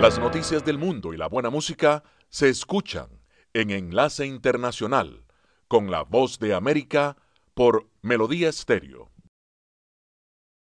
Las noticias del mundo y la buena música se escuchan en Enlace Internacional con la voz de América por Melodía Estéreo.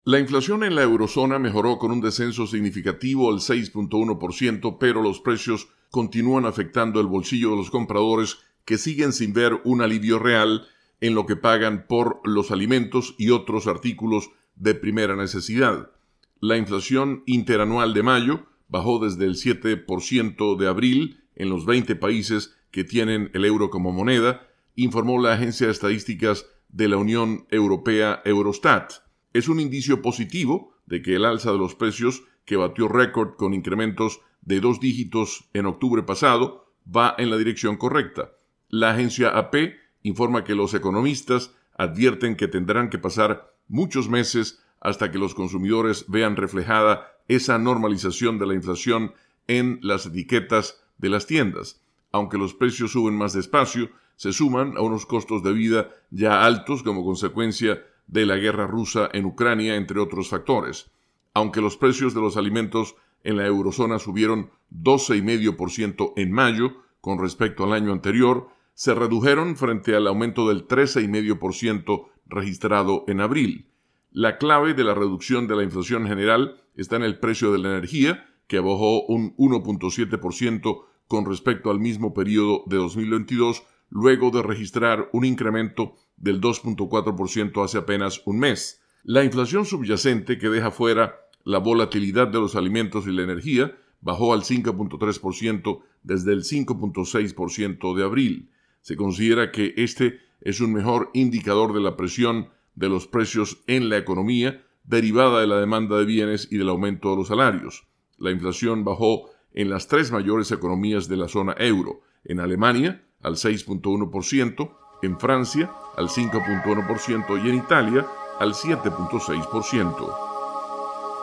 La inflación en la eurozona mejoró con un descenso significativo al 6.1%, pero los precios continúan afectando el bolsillo de los compradores que siguen sin ver un alivio real en lo que pagan por los alimentos y otros artículos de primera necesidad. La inflación interanual de mayo bajó desde el 7% de abril en los 20 países que tienen el euro como moneda, informó la agencia de estadísticas de la Unión Europea Eurostat. Es un indicio positivo de que el alza de los precios, que batió récord con incrementos de dos dígitos en octubre pasado, va en la dirección correcta. La agencia AP informa que los economistas advierten que tendrán que pasar muchos meses hasta que los consumidores vean reflejada esa normalización de la inflación en las etiquetas de las tiendas. Aunque los precios suben más despacio, se suman a unos costos de vida ya altos como consecuencia de la guerra rusa en Ucrania, entre otros factores. Aunque los precios de los alimentos en la eurozona subieron 12,5% en mayo con respecto al año anterior, se redujeron frente al aumento del 13,5% registrado en abril. La clave de la reducción de la inflación general está en el precio de la energía, que bajó un 1.7% con respecto al mismo periodo de 2022, luego de registrar un incremento del 2.4% hace apenas un mes. La inflación subyacente, que deja fuera la volatilidad de los alimentos y la energía, bajó al 5.3% desde el 5.6% de abril. Se considera que este es un mejor indicador de la presión de los precios en la economía derivada de la demanda de bienes y del aumento de los salarios. La inflación bajó en las tres mayores economías de la zona euro, en Alemania al 6.1%, en Francia al 5.1% y en Italia al 7.6%.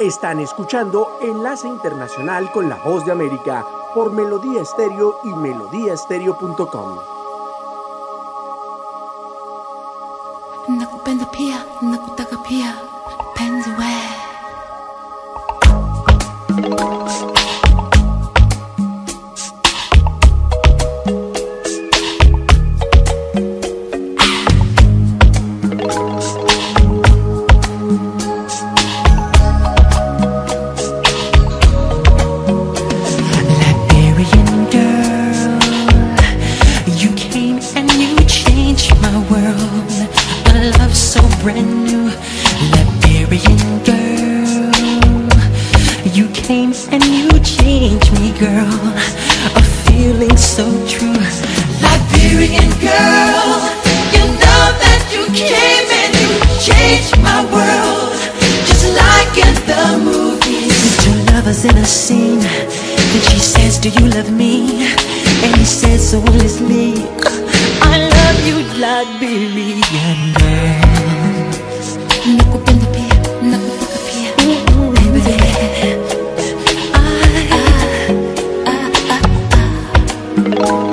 Están escuchando Enlace Internacional con la Voz de América por Melodía Estéreo y melodíaestéreo.com. and when.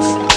Thanks.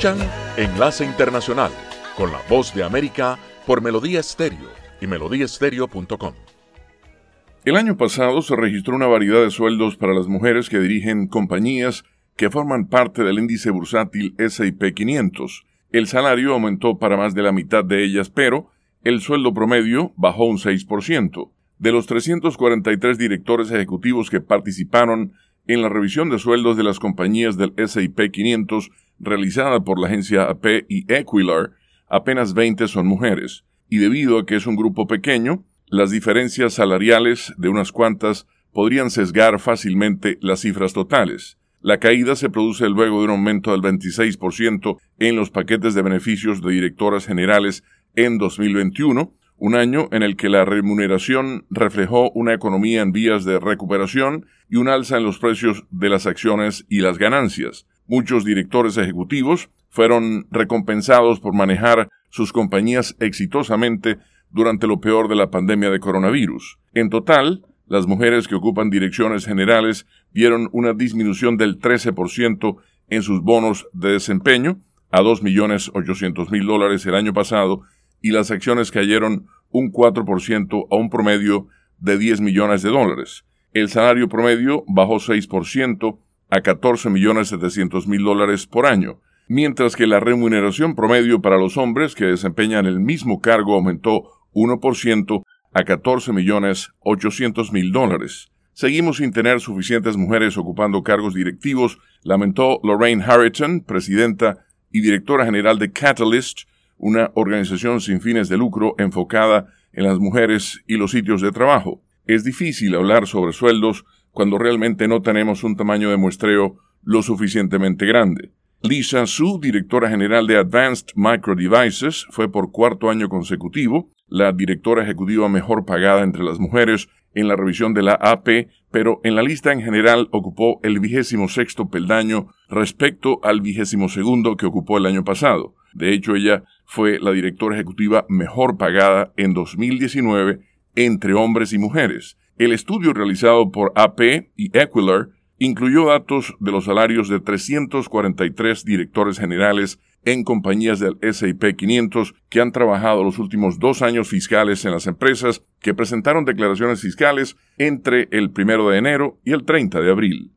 Escuchan Enlace Internacional con la voz de América por Melodía Estéreo y melodíaestéreo.com. El año pasado se registró una variedad de sueldos para las mujeres que dirigen compañías que forman parte del índice bursátil S&P 500. El salario aumentó para más de la mitad de ellas, pero el sueldo promedio bajó un 6%. De los 343 directores ejecutivos que participaron en la revisión de sueldos de las compañías del S&P 500 realizada por la agencia AP y Equilar, apenas 20 son mujeres, y debido a que es un grupo pequeño, las diferencias salariales de unas cuantas podrían sesgar fácilmente las cifras totales. La caída se produce luego de un aumento del 26% en los paquetes de beneficios de directoras generales en 2021, un año en el que la remuneración reflejó una economía en vías de recuperación y un alza en los precios de las acciones y las ganancias. Muchos directores ejecutivos fueron recompensados por manejar sus compañías exitosamente durante lo peor de la pandemia de coronavirus. En total, las mujeres que ocupan direcciones generales vieron una disminución del 13% en sus bonos de desempeño a 2.800.000 dólares el año pasado y las acciones cayeron un 4% a un promedio de 10 millones de dólares. El salario promedio bajó 6% a 14 millones 700 mil dólares por año, mientras que la remuneración promedio para los hombres que desempeñan el mismo cargo aumentó 1% a 14 millones 800 mil dólares. Seguimos sin tener suficientes mujeres ocupando cargos directivos, lamentó Lorraine Harrington, presidenta y directora general de Catalyst, una organización sin fines de lucro enfocada en las mujeres y los sitios de trabajo. Es difícil hablar sobre sueldos cuando realmente no tenemos un tamaño de muestreo lo suficientemente grande. Lisa Su, directora general de Advanced Micro Devices, fue por cuarto año consecutivo la directora ejecutiva mejor pagada entre las mujeres en la revisión de la AP, pero en la lista en general ocupó el vigésimo sexto peldaño respecto al vigésimo segundo que ocupó el año pasado. De hecho, ella fue la directora ejecutiva mejor pagada en 2019 entre hombres y mujeres. El estudio realizado por AP y Equilar incluyó datos de los salarios de 343 directores generales en compañías del S&P 500 que han trabajado los últimos dos años fiscales en las empresas que presentaron declaraciones fiscales entre el 1 de enero y el 30 de abril.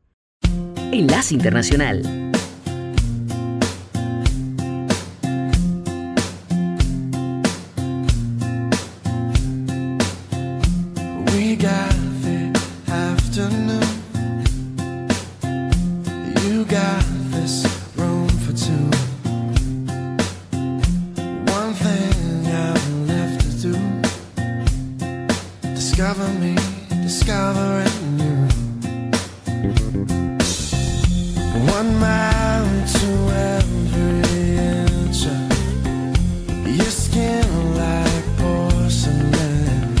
Enlace Internacional. Your skin like porcelain.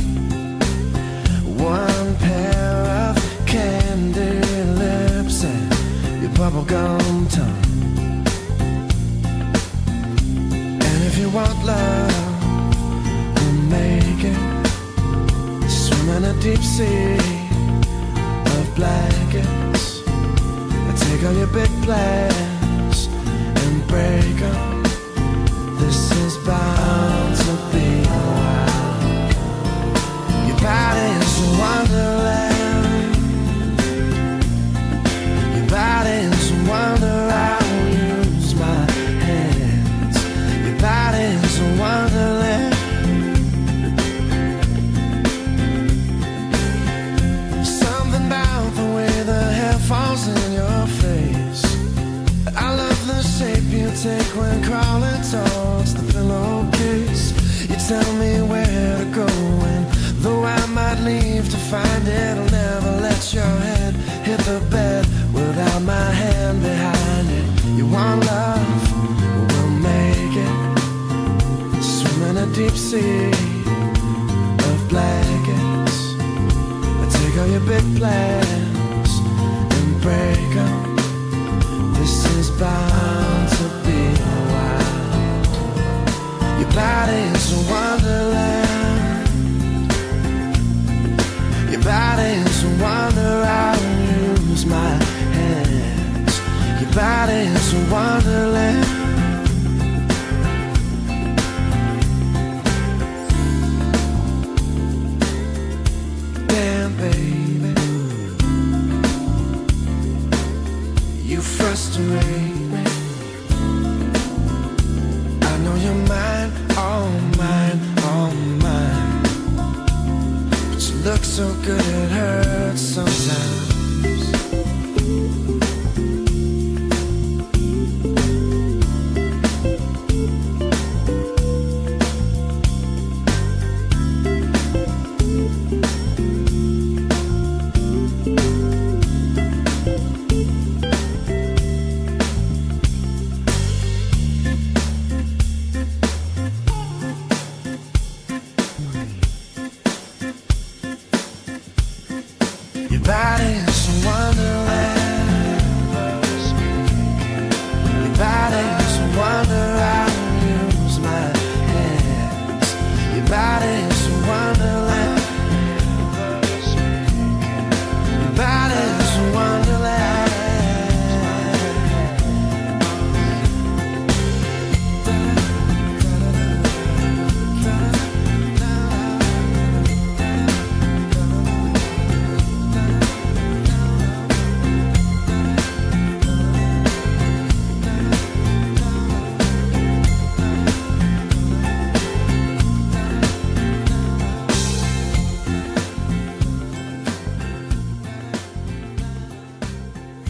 One pair of candy lips And your bubblegum tongue. And if you want love We'll make it. Swim in a deep sea Of blankets. Take all your big plans And break them tell me where to go And though I might leave to find it I'll never let your head hit the bed Without my hand behind it. You want love? We'll make it. Swim in a deep sea of blankets. I take all your big plans And break them This is bound to be a while. Your body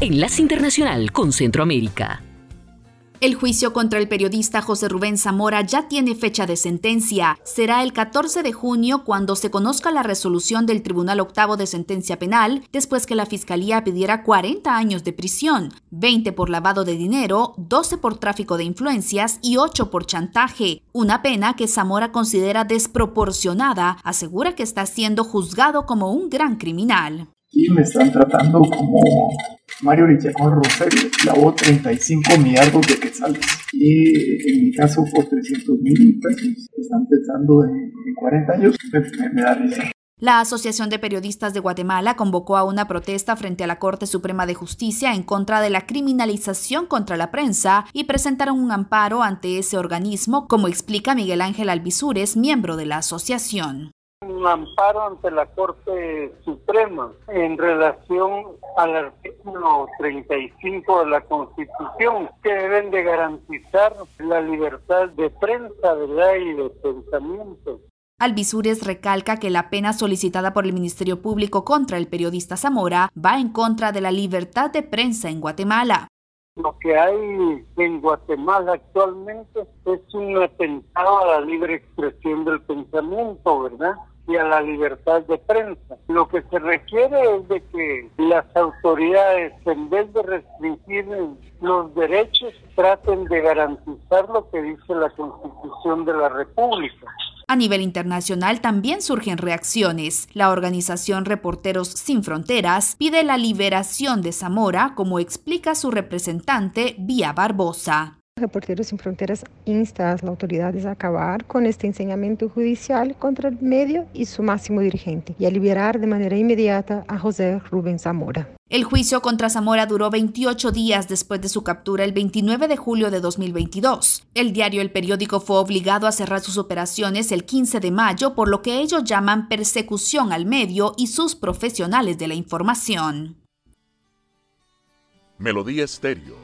Enlace Internacional con Centroamérica. El juicio contra el periodista José Rubén Zamora ya tiene fecha de sentencia. Será el 14 de junio cuando se conozca la resolución del Tribunal Octavo de Sentencia Penal, después que la Fiscalía pidiera 40 años de prisión, 20 por lavado de dinero, 12 por tráfico de influencias y 8 por chantaje. Una pena que Zamora considera desproporcionada, asegura que está siendo juzgado como un gran criminal. Y me están tratando como Mario Villacón Rosario, lavó 35 millardos de quetzales y en mi caso por 300 mil pesos. Están pensando en, en 40 años. La Asociación de Periodistas de Guatemala convocó a una protesta frente a la Corte Suprema de Justicia en contra de la criminalización contra la prensa y presentaron un amparo ante ese organismo, como explica Miguel Ángel Alvisures, miembro de la asociación un amparo ante la Corte Suprema en relación al artículo 35 de la Constitución que deben de garantizar la libertad de prensa, ¿verdad? y de pensamiento. Alvisures recalca que la pena solicitada por el Ministerio Público contra el periodista Zamora va en contra de la libertad de prensa en Guatemala. Lo que hay en Guatemala actualmente es un atentado a la libre expresión del pensamiento, ¿verdad? Y a la libertad de prensa. Lo que se requiere es de que las autoridades, en vez de restringir los derechos, traten de garantizar lo que dice la Constitución de la República. A nivel internacional también surgen reacciones. La organización Reporteros Sin Fronteras pide la liberación de Zamora, como explica su representante Vía Barbosa. Reporteros Sin Fronteras insta a las autoridades a acabar con este enseñamiento judicial contra el medio y su máximo dirigente y a liberar de manera inmediata a José Rubén Zamora. El juicio contra Zamora duró 28 días después de su captura el 29 de julio de 2022. El diario El Periódico fue obligado a cerrar sus operaciones el 15 de mayo por lo que ellos llaman persecución al medio y sus profesionales de la información. Melodía Estéreo,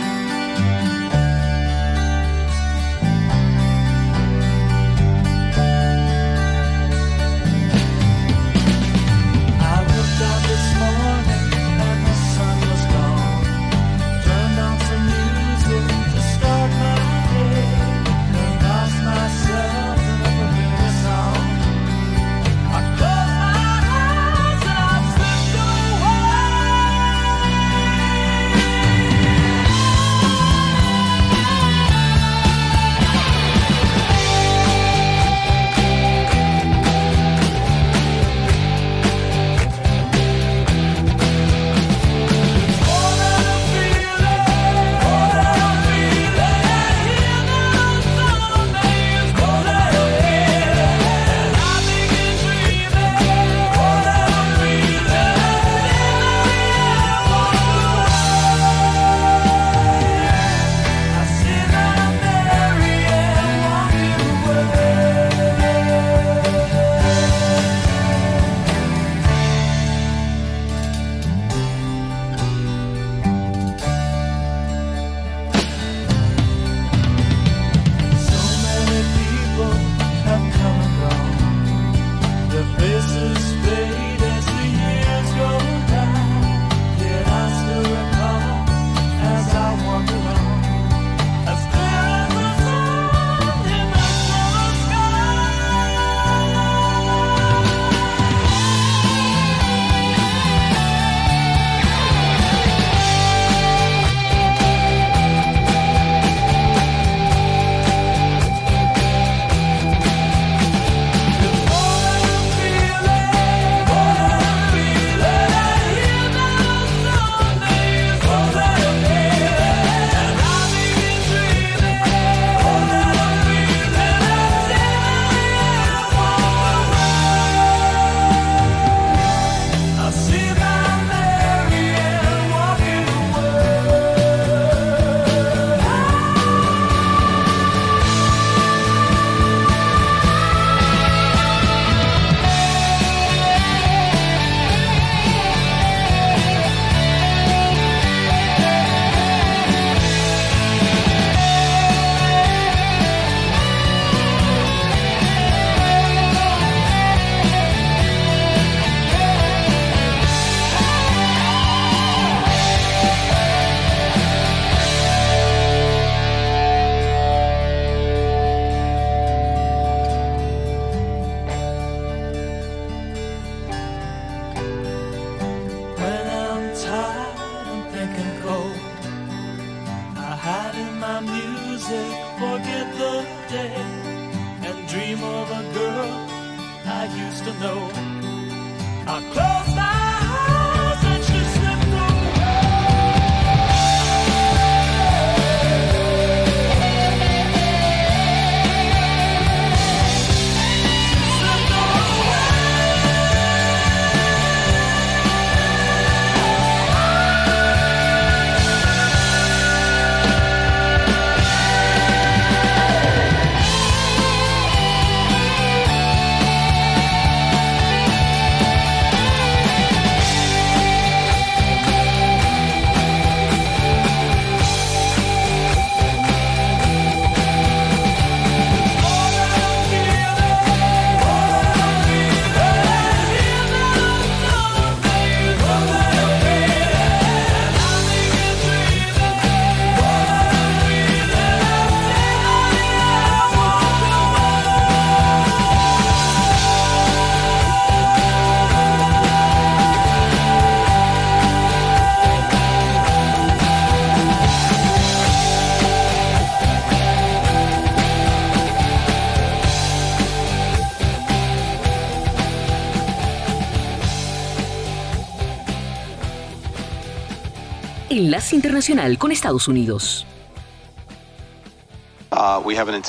Internacional con Estados Unidos.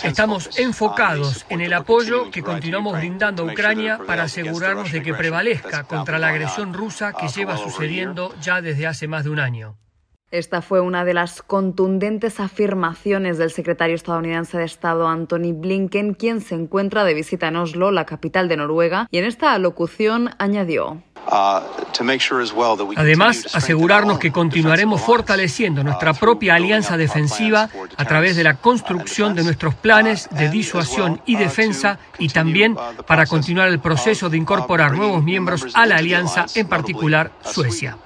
Estamos enfocados en el apoyo que continuamos brindando a Ucrania para asegurarnos de que prevalezca contra la agresión rusa que lleva sucediendo ya desde hace más de un año. Esta fue una de las contundentes afirmaciones del secretario estadounidense de Estado Anthony Blinken, quien se encuentra de visita en Oslo, la capital de Noruega, y en esta alocución añadió. Además, asegurarnos que continuaremos fortaleciendo nuestra propia alianza defensiva a través de la construcción de nuestros planes de disuasión y defensa y también para continuar el proceso de incorporar nuevos miembros a la alianza, en particular Suecia.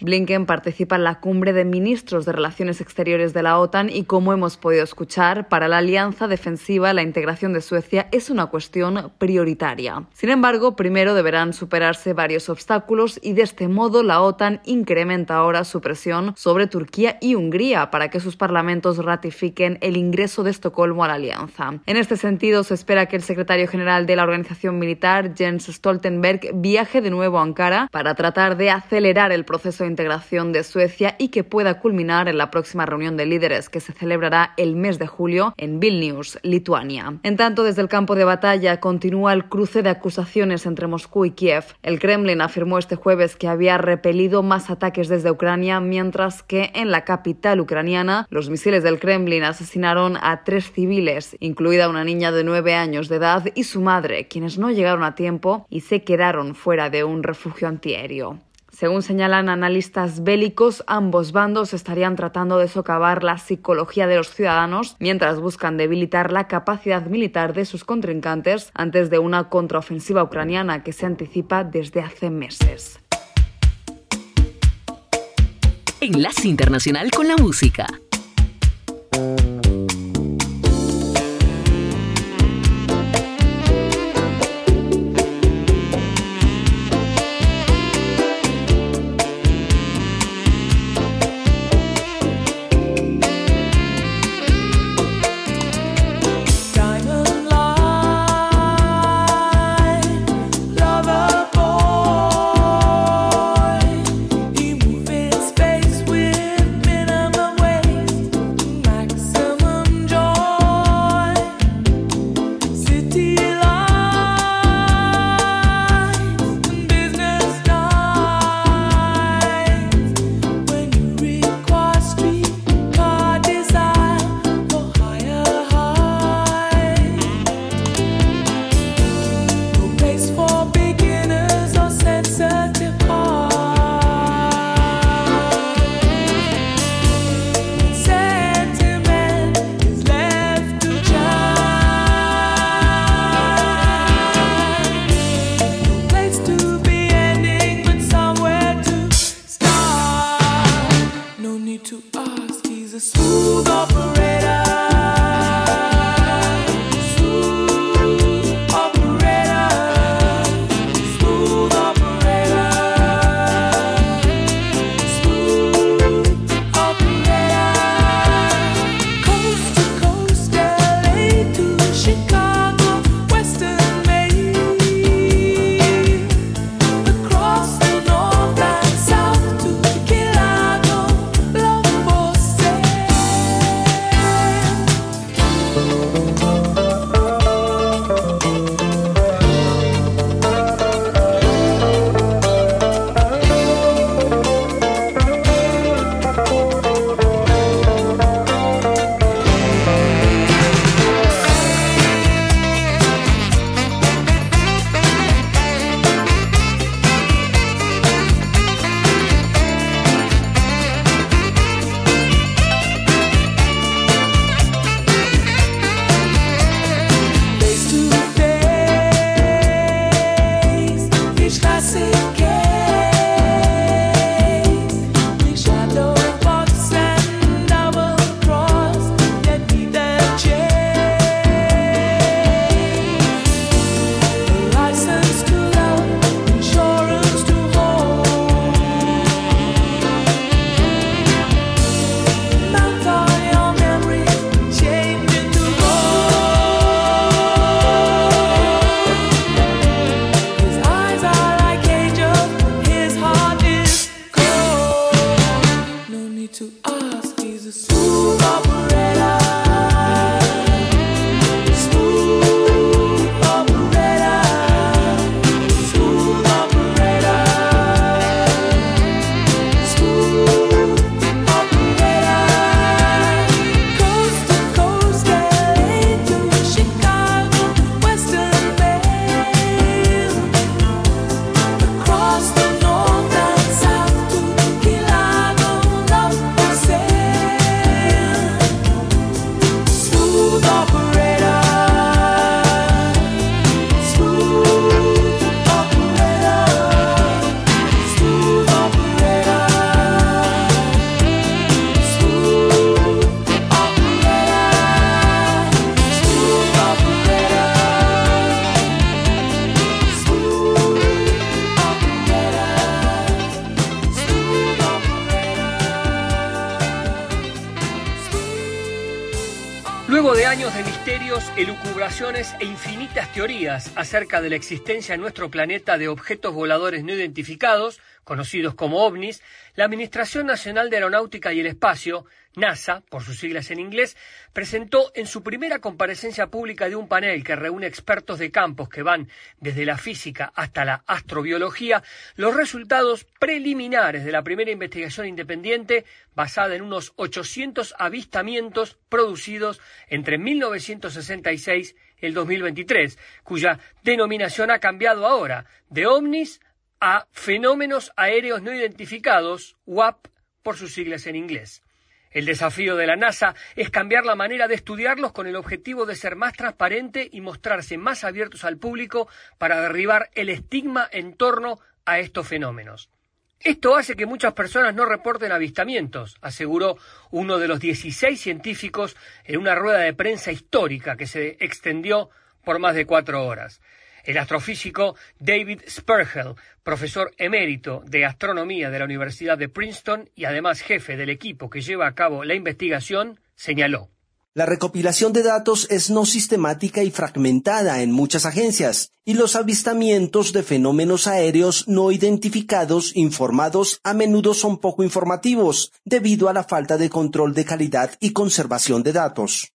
Blinken participa en la cumbre de ministros de Relaciones Exteriores de la OTAN y, como hemos podido escuchar, para la alianza defensiva la integración de Suecia es una cuestión prioritaria. Sin embargo, primero deberán superarse varios obstáculos y de este modo la OTAN incrementa ahora su presión sobre Turquía y Hungría para que sus parlamentos ratifiquen el ingreso de Estocolmo a la alianza. En este sentido, se espera que el secretario general de la organización militar, Jens Stoltenberg, viaje de nuevo a Ankara para tratar de hacer acelerar el proceso de integración de Suecia y que pueda culminar en la próxima reunión de líderes que se celebrará el mes de julio en Vilnius, Lituania. En tanto, desde el campo de batalla continúa el cruce de acusaciones entre Moscú y Kiev. El Kremlin afirmó este jueves que había repelido más ataques desde Ucrania, mientras que en la capital ucraniana los misiles del Kremlin asesinaron a tres civiles, incluida una niña de nueve años de edad y su madre, quienes no llegaron a tiempo y se quedaron fuera de un refugio antiaéreo. Según señalan analistas bélicos, ambos bandos estarían tratando de socavar la psicología de los ciudadanos mientras buscan debilitar la capacidad militar de sus contrincantes antes de una contraofensiva ucraniana que se anticipa desde hace meses. Enlace Internacional con la Música. Años de misterios, elucubraciones e infinitas teorías acerca de la existencia en nuestro planeta de objetos voladores no identificados, conocidos como ovnis, la Administración Nacional de Aeronáutica y el Espacio, NASA, por sus siglas en inglés, presentó en su primera comparecencia pública de un panel que reúne expertos de campos que van desde la física hasta la astrobiología, los resultados preliminares de la primera investigación independiente basada en unos 800 avistamientos producidos entre 1966 y el 2023, cuya denominación ha cambiado ahora de ovnis a fenómenos aéreos no identificados, UAP por sus siglas en inglés. El desafío de la NASA es cambiar la manera de estudiarlos con el objetivo de ser más transparente y mostrarse más abiertos al público para derribar el estigma en torno a estos fenómenos. Esto hace que muchas personas no reporten avistamientos, aseguró uno de los 16 científicos en una rueda de prensa histórica que se extendió por más de cuatro horas. El astrofísico David Spergel, profesor emérito de astronomía de la Universidad de Princeton y además jefe del equipo que lleva a cabo la investigación, señaló. La recopilación de datos es no sistemática y fragmentada en muchas agencias, y los avistamientos de fenómenos aéreos no identificados informados a menudo son poco informativos, debido a la falta de control de calidad y conservación de datos.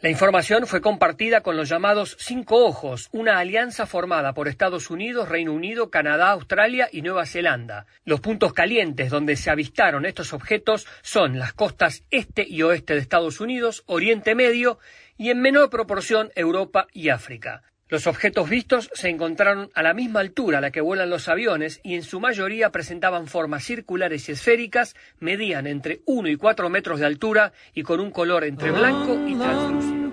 La información fue compartida con los llamados Cinco Ojos, una alianza formada por Estados Unidos, Reino Unido, Canadá, Australia y Nueva Zelanda. Los puntos calientes donde se avistaron estos objetos son las costas este y oeste de Estados Unidos, Oriente Medio y en menor proporción Europa y África. Los objetos vistos se encontraron a la misma altura a la que vuelan los aviones y en su mayoría presentaban formas circulares y esféricas, medían entre 1 y 4 metros de altura y con un color entre blanco y translúcido.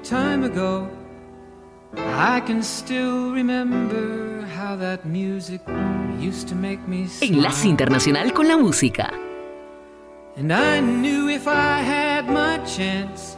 Enlace. Internacional con la Música. And I knew if I had my chance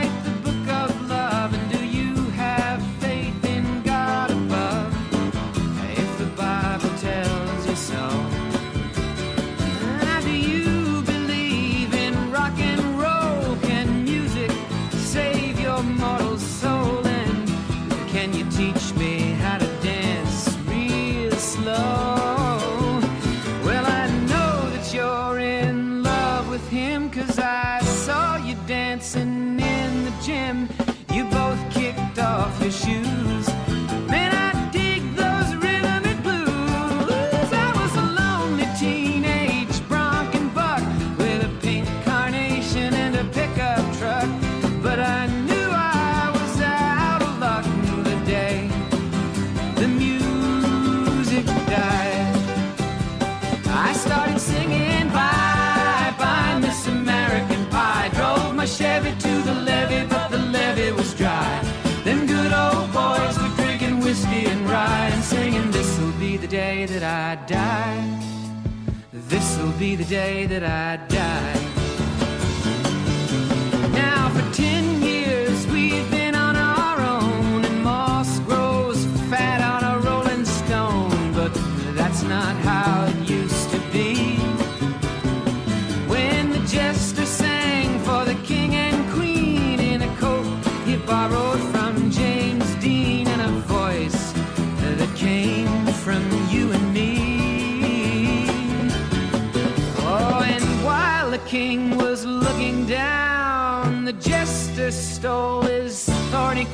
be the day that I'd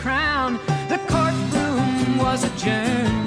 crown. The courtroom was adjourned.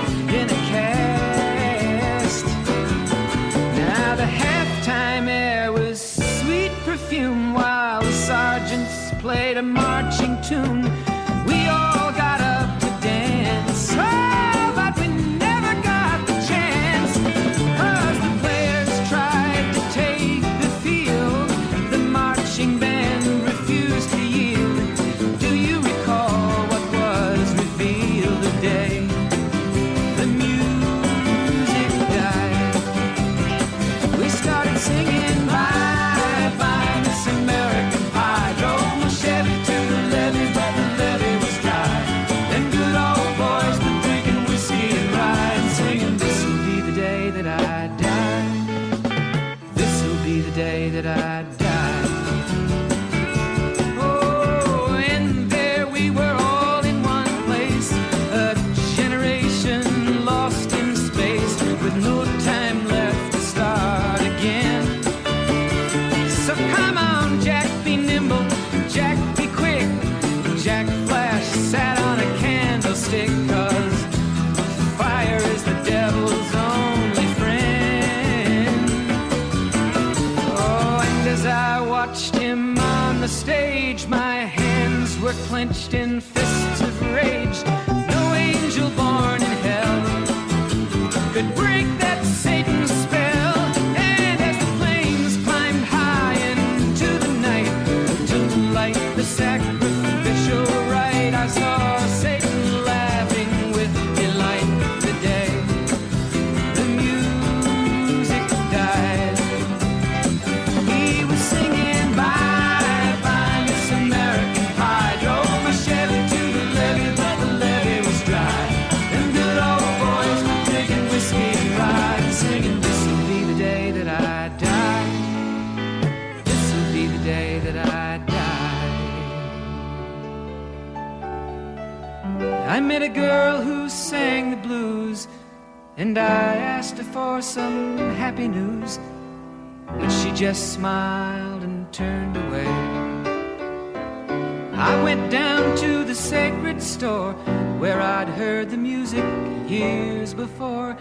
years before,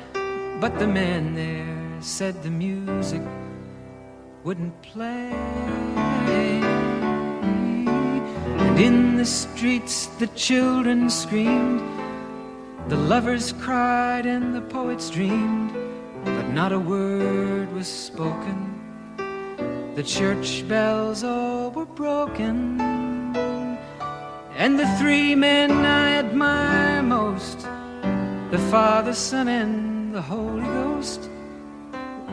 but the man there said the music wouldn't play. And in the streets the children screamed, the lovers cried, and the poets dreamed, but not a word was spoken. The church bells all were broken. And the three men I admire most the Father, Son, and the Holy Ghost,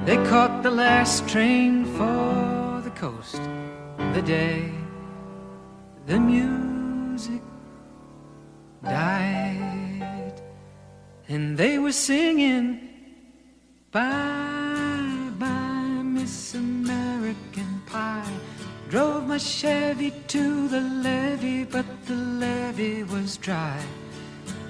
they caught the last train for the coast the day the music died. And they were singing, Bye, bye, Miss American Pie. Drove my Chevy to the levee, but the levee was dry.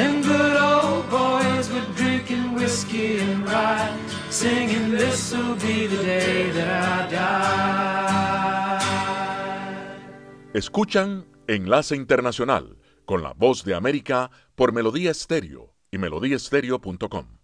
Them good old boys were drinking whiskey and rye, singing, This'll be the day that I die. Escuchan Enlace Internacional con la voz de América por Melodía Estéreo y melodíaestéreo.com.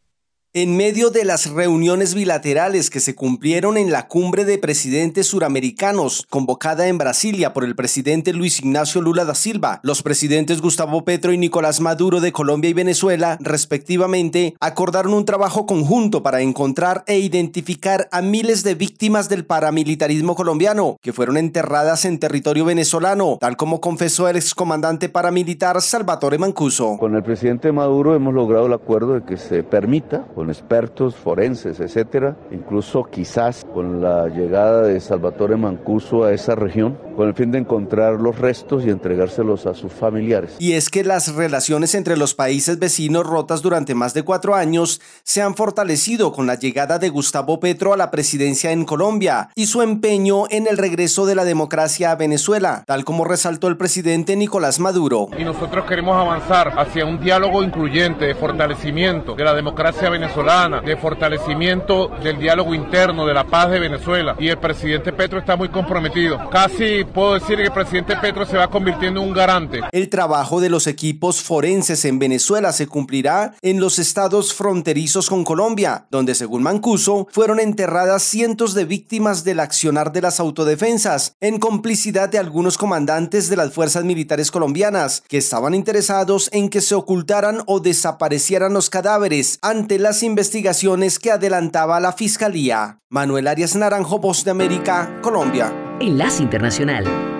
En medio de las reuniones bilaterales que se cumplieron en la cumbre de presidentes suramericanos convocada en Brasilia por el presidente Luis Ignacio Lula da Silva, los presidentes Gustavo Petro y Nicolás Maduro de Colombia y Venezuela, respectivamente, acordaron un trabajo conjunto para encontrar e identificar a miles de víctimas del paramilitarismo colombiano que fueron enterradas en territorio venezolano, tal como confesó el excomandante paramilitar Salvatore Mancuso. Con el presidente Maduro hemos logrado el acuerdo de que se permita, con expertos forenses, etcétera, incluso quizás con la llegada de Salvatore Mancuso a esa región, con el fin de encontrar los restos y entregárselos a sus familiares. Y es que las relaciones entre los países vecinos rotas durante más de cuatro años se han fortalecido con la llegada de Gustavo Petro a la presidencia en Colombia y su empeño en el regreso de la democracia a Venezuela, tal como resaltó el presidente Nicolás Maduro. Y nosotros queremos avanzar hacia un diálogo incluyente de fortalecimiento de la democracia venezolana, de fortalecimiento del diálogo interno, de la paz de Venezuela. Y el presidente Petro está muy comprometido. Casi puedo decir que el presidente Petro se va convirtiendo en un garante. El trabajo de los equipos forenses en Venezuela se cumplirá en los estados fronterizos con Colombia, donde según Mancuso fueron enterradas cientos de víctimas del accionar de las autodefensas, en complicidad de algunos comandantes de las fuerzas militares colombianas, que estaban interesados en que se ocultaran o desaparecieran los cadáveres ante las investigaciones que adelantaba la Fiscalía. Manuel Arias Naranjo, Voz de América, Colombia. Enlace Internacional.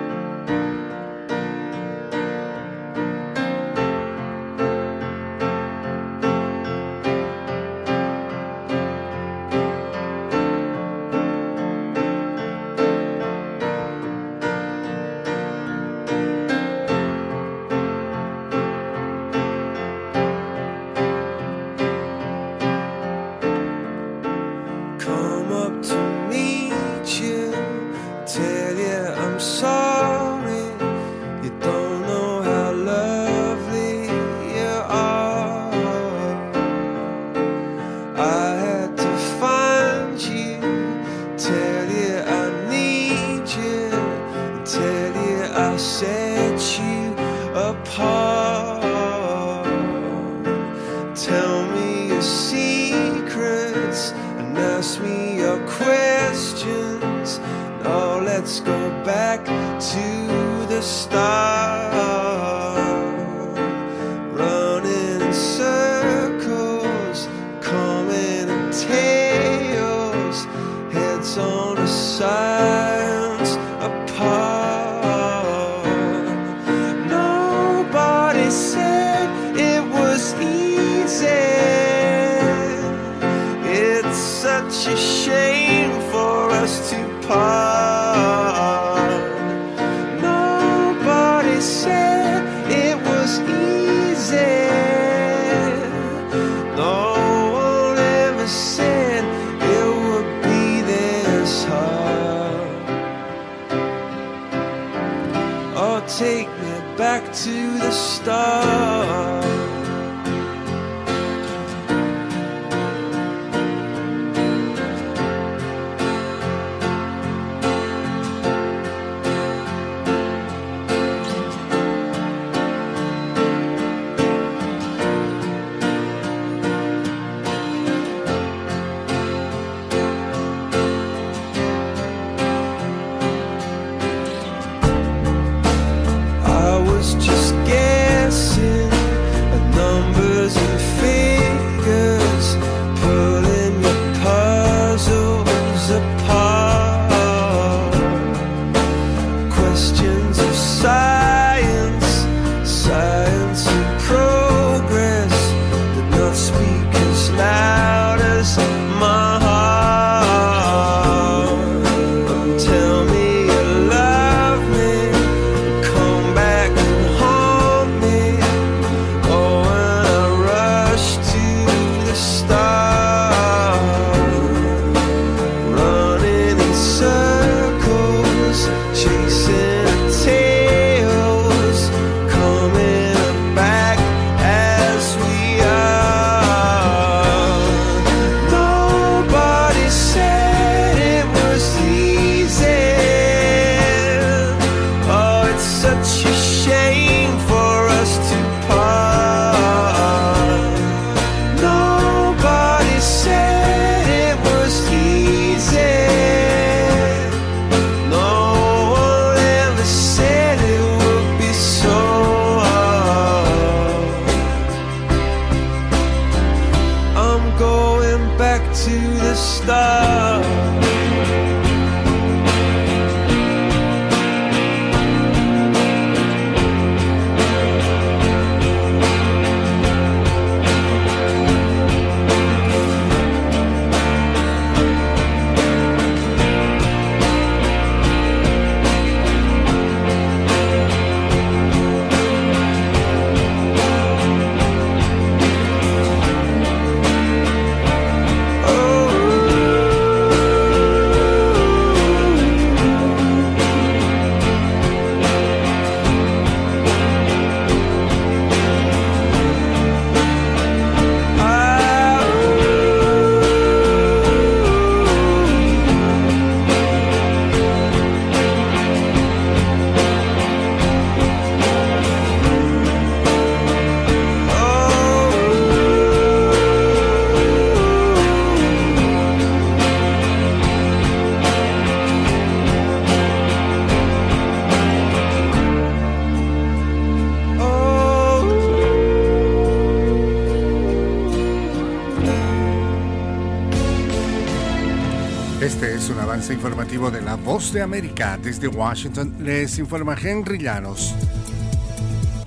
De América. Desde Washington les informa Henry Llanos.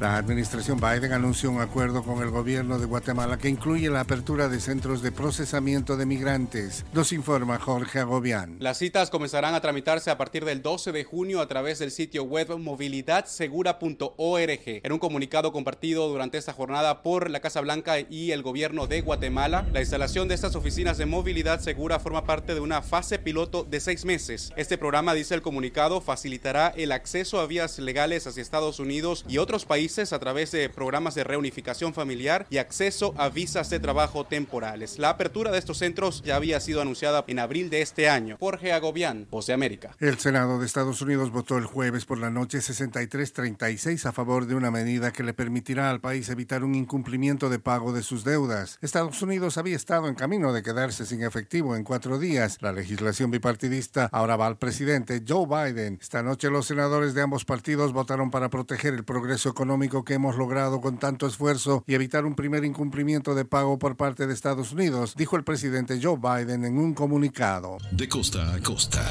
La administración Biden anunció un acuerdo con el gobierno de Guatemala que incluye la apertura de centros de procesamiento de migrantes. Nos informa Jorge Agobián. Las citas comenzarán a tramitarse a partir del 12 de junio a través del sitio web movilidadsegura.org. En un comunicado compartido durante esta jornada por la Casa Blanca y el gobierno de Guatemala, la instalación de estas oficinas de movilidad segura forma parte de una fase piloto de seis meses. Este programa, dice el comunicado, facilitará el acceso a vías legales hacia Estados Unidos y otros países a través de programas de reunificación familiar y acceso a visas de trabajo temporales. La apertura de estos centros ya había sido anunciada en abril de este año. Jorge Agobián, Voz de América. El Senado de Estados Unidos votó el jueves por la noche 63-36 a favor de una medida que le permitirá al país evitar un incumplimiento de pago de sus deudas. Estados Unidos había estado en camino de quedarse sin efectivo en cuatro días. La legislación bipartidista ahora va al presidente Joe Biden. Esta noche los senadores de ambos partidos votaron para proteger el progreso económico que hemos logrado con tanto esfuerzo y evitar un primer incumplimiento de pago por parte de Estados Unidos, dijo el presidente Joe Biden en un comunicado. De costa a costa.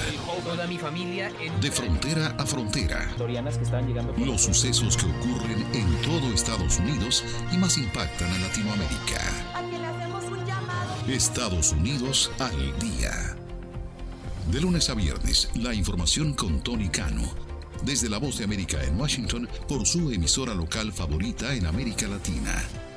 Toda mi familia en De frontera a frontera. Victorianas que están llegando por Los sucesos que ocurren en todo Estados Unidos y más impactan a Latinoamérica. Estados Unidos al día. De lunes a viernes, la información con Tony Cano. Desde la voz de América en Washington por su emisora local favorita en América Latina.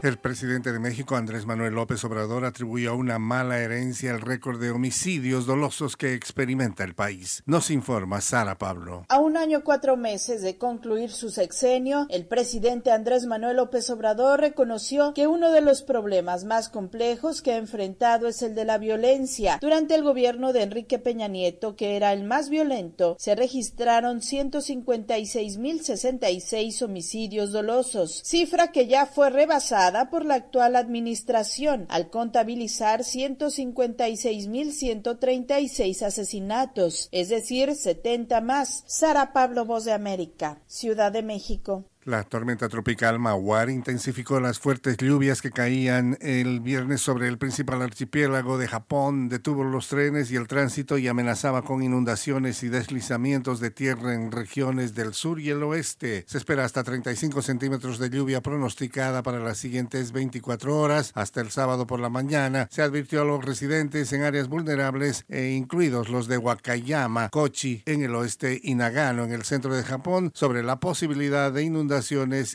El presidente de México, Andrés Manuel López Obrador, atribuyó una mala herencia al récord de homicidios dolosos que experimenta el país. Nos informa Sara Pablo. A un año cuatro meses de concluir su sexenio, el presidente Andrés Manuel López Obrador reconoció que uno de los problemas más complejos que ha enfrentado es el de la violencia. Durante el gobierno de Enrique Peña Nieto, que era el más violento, se registraron 156.066 homicidios dolosos, cifra que ya fue rebasada por la actual administración, al contabilizar 156.136 asesinatos, es decir, 70 más. Sara Pablo, Voz de América, Ciudad de México. La tormenta tropical Mawar intensificó las fuertes lluvias que caían el viernes sobre el principal archipiélago de Japón, detuvo los trenes y el tránsito y amenazaba con inundaciones y deslizamientos de tierra en regiones del sur y el oeste. Se espera hasta 35 centímetros de lluvia pronosticada para las siguientes 24 horas. Hasta el sábado por la mañana se advirtió a los residentes en áreas vulnerables, e incluidos los de Wakayama, Kochi en el oeste y Nagano en el centro de Japón, sobre la posibilidad de inundaciones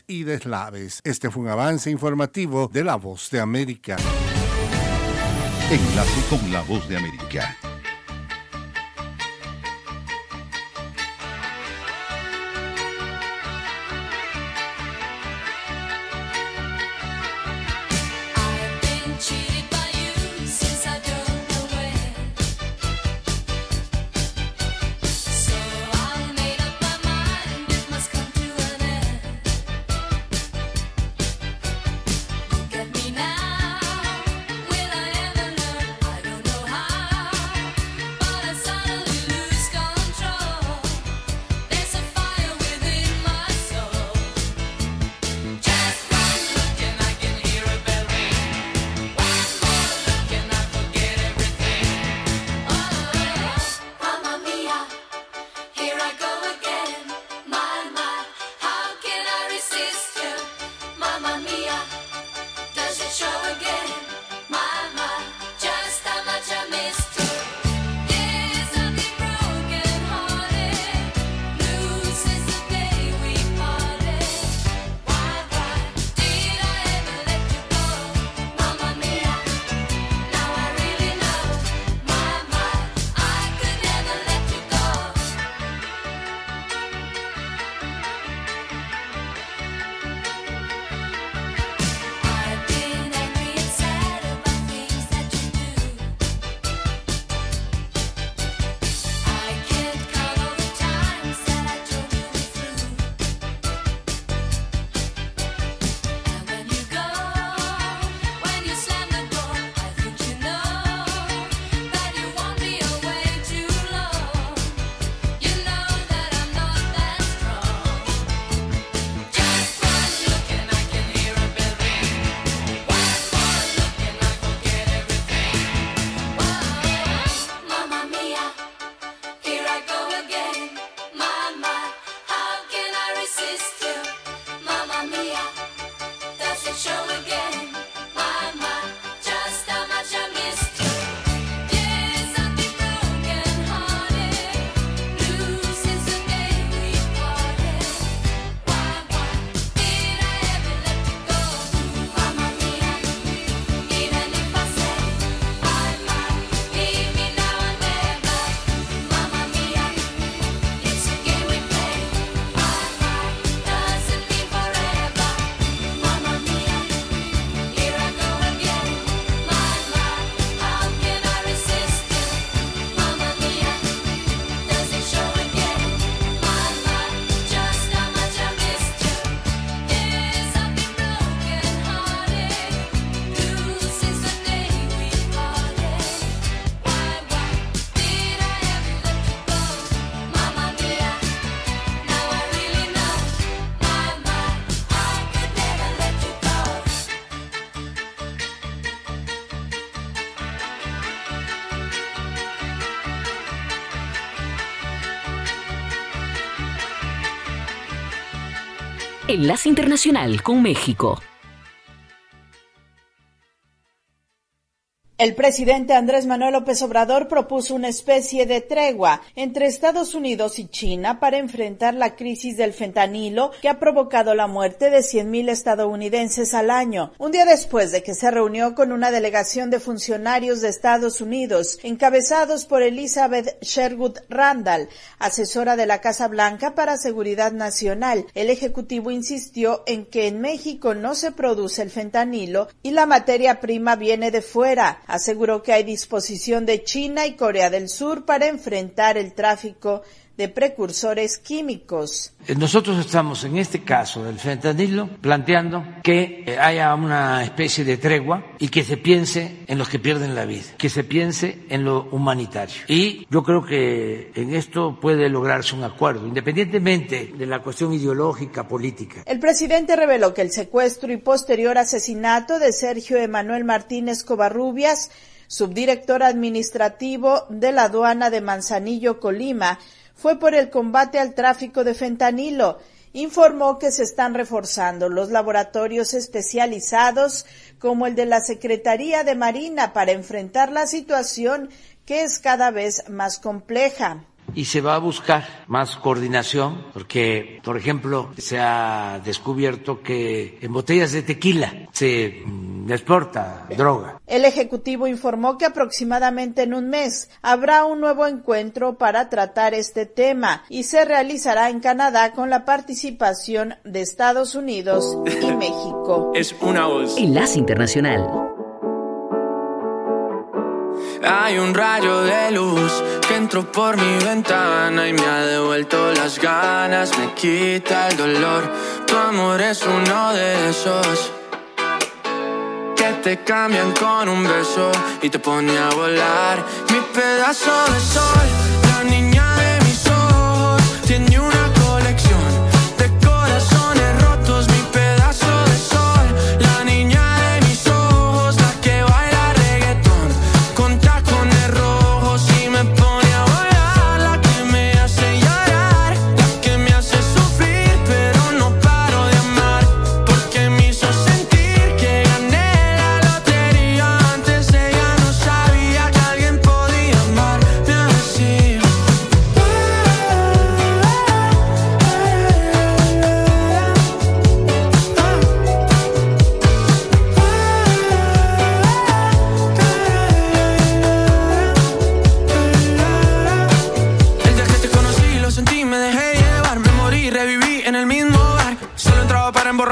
y deslaves. Este fue un avance informativo de La Voz de América. Enlace con la voz de América. Enlace Internacional con México. El presidente Andrés Manuel López Obrador propuso una especie de tregua entre Estados Unidos y China para enfrentar la crisis del fentanilo que ha provocado la muerte de 100.000 estadounidenses al año. Un día después de que se reunió con una delegación de funcionarios de Estados Unidos, encabezados por Elizabeth Sherwood Randall, asesora de la Casa Blanca para Seguridad Nacional, el Ejecutivo insistió en que en México no se produce el fentanilo y la materia prima viene de fuera aseguró que hay disposición de China y Corea del Sur para enfrentar el tráfico de precursores químicos. Nosotros estamos en este caso del fentanilo planteando que eh, haya una especie de tregua y que se piense en los que pierden la vida, que se piense en lo humanitario. Y yo creo que en esto puede lograrse un acuerdo, independientemente de la cuestión ideológica, política. El presidente reveló que el secuestro y posterior asesinato de Sergio Emanuel Martínez Covarrubias, subdirector administrativo de la aduana de Manzanillo, Colima, fue por el combate al tráfico de fentanilo. Informó que se están reforzando los laboratorios especializados como el de la Secretaría de Marina para enfrentar la situación que es cada vez más compleja y se va a buscar más coordinación porque, por ejemplo, se ha descubierto que en botellas de tequila se exporta droga. El Ejecutivo informó que aproximadamente en un mes habrá un nuevo encuentro para tratar este tema y se realizará en Canadá con la participación de Estados Unidos y México. Es una voz. Enlace Internacional. Hay un rayo de luz que entró por mi ventana y me ha devuelto las ganas, me quita el dolor. Tu amor es uno de esos que te cambian con un beso y te pone a volar. Mi pedazo de sol, la niña de mis ojos, tiene una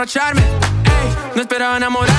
emborracharme, ey, no esperaba enamorarme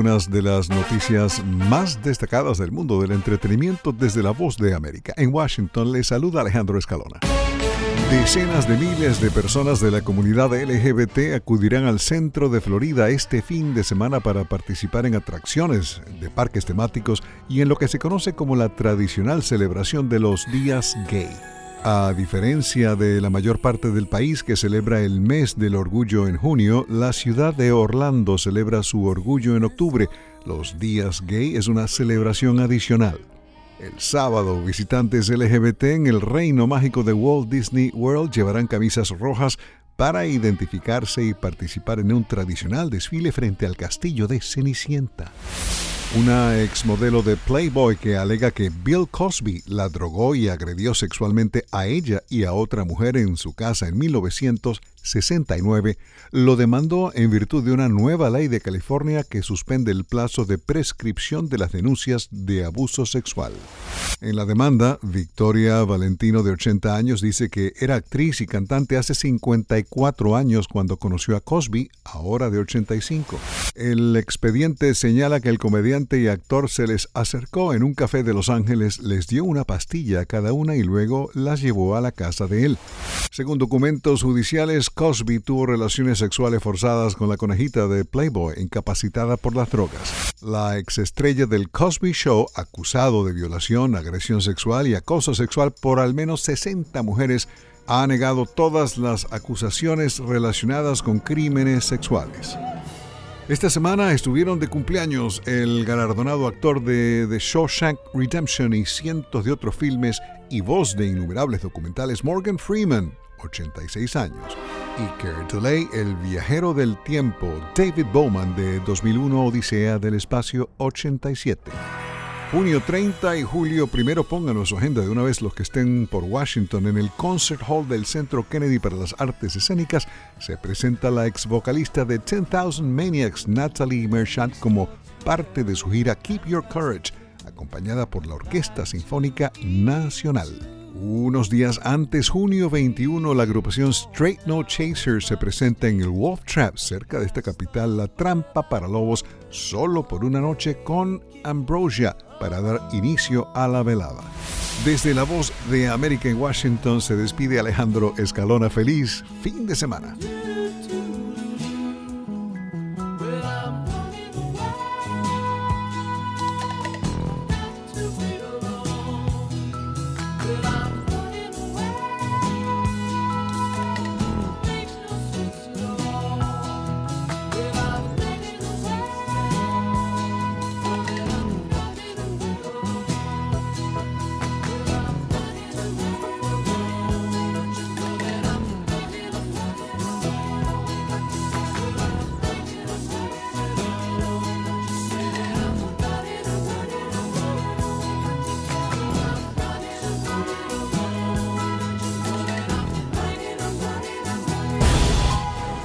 algunas de las noticias más destacadas del mundo del entretenimiento desde la voz de América. En Washington le saluda Alejandro Escalona. Decenas de miles de personas de la comunidad LGBT acudirán al centro de Florida este fin de semana para participar en atracciones de parques temáticos y en lo que se conoce como la tradicional celebración de los días gay. A diferencia de la mayor parte del país que celebra el mes del orgullo en junio, la ciudad de Orlando celebra su orgullo en octubre. Los días gay es una celebración adicional. El sábado, visitantes LGBT en el reino mágico de Walt Disney World llevarán camisas rojas para identificarse y participar en un tradicional desfile frente al castillo de Cenicienta. Una exmodelo de Playboy que alega que Bill Cosby la drogó y agredió sexualmente a ella y a otra mujer en su casa en 1969 lo demandó en virtud de una nueva ley de California que suspende el plazo de prescripción de las denuncias de abuso sexual. En la demanda, Victoria Valentino, de 80 años, dice que era actriz y cantante hace 54 años cuando conoció a Cosby, ahora de 85. El expediente señala que el comediante y actor se les acercó en un café de Los Ángeles, les dio una pastilla a cada una y luego las llevó a la casa de él. Según documentos judiciales, Cosby tuvo relaciones sexuales forzadas con la conejita de Playboy, incapacitada por las drogas. La exestrella del Cosby Show, acusado de violación, agresión sexual y acoso sexual por al menos 60 mujeres, ha negado todas las acusaciones relacionadas con crímenes sexuales. Esta semana estuvieron de cumpleaños el galardonado actor de The Shawshank Redemption y cientos de otros filmes y voz de innumerables documentales Morgan Freeman, 86 años, y Delay, el viajero del tiempo David Bowman de 2001 Odisea del Espacio 87. Junio 30 y julio 1 pónganos su agenda de una vez los que estén por Washington en el Concert Hall del Centro Kennedy para las Artes Escénicas se presenta la ex vocalista de 10,000 Maniacs Natalie Merchant como parte de su gira Keep Your Courage acompañada por la Orquesta Sinfónica Nacional. Unos días antes, junio 21, la agrupación Straight No Chasers se presenta en el Wolf Trap, cerca de esta capital, la trampa para lobos, solo por una noche con Ambrosia, para dar inicio a la velada. Desde la voz de América en Washington se despide Alejandro Escalona. Feliz fin de semana.